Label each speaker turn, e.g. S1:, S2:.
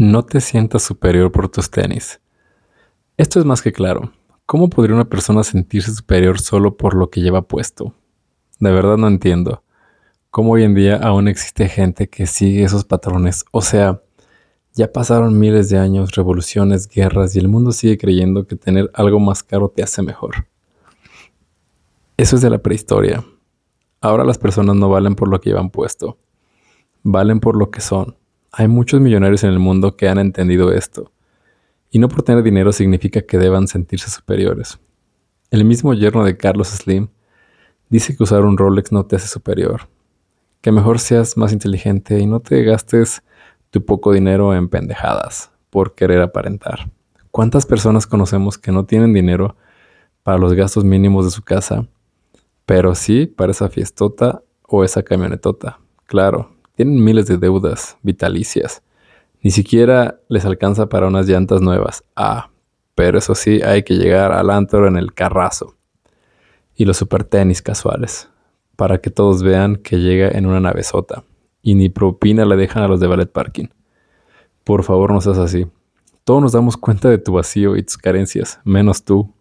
S1: No te sientas superior por tus tenis. Esto es más que claro. ¿Cómo podría una persona sentirse superior solo por lo que lleva puesto? De verdad no entiendo. ¿Cómo hoy en día aún existe gente que sigue esos patrones? O sea, ya pasaron miles de años, revoluciones, guerras y el mundo sigue creyendo que tener algo más caro te hace mejor. Eso es de la prehistoria. Ahora las personas no valen por lo que llevan puesto. Valen por lo que son hay muchos millonarios en el mundo que han entendido esto. Y no por tener dinero significa que deban sentirse superiores. El mismo yerno de Carlos Slim dice que usar un Rolex no te hace superior. Que mejor seas más inteligente y no te gastes tu poco dinero en pendejadas por querer aparentar. ¿Cuántas personas conocemos que no tienen dinero para los gastos mínimos de su casa, pero sí para esa fiestota o esa camionetota? Claro, tienen miles de deudas vitalicias. Ni siquiera les alcanza para unas llantas nuevas. Ah, pero eso sí, hay que llegar al antro en el carrazo. Y los super tenis casuales. Para que todos vean que llega en una navezota. Y ni propina le dejan a los de ballet parking. Por favor, no seas así. Todos nos damos cuenta de tu vacío y tus carencias, menos tú.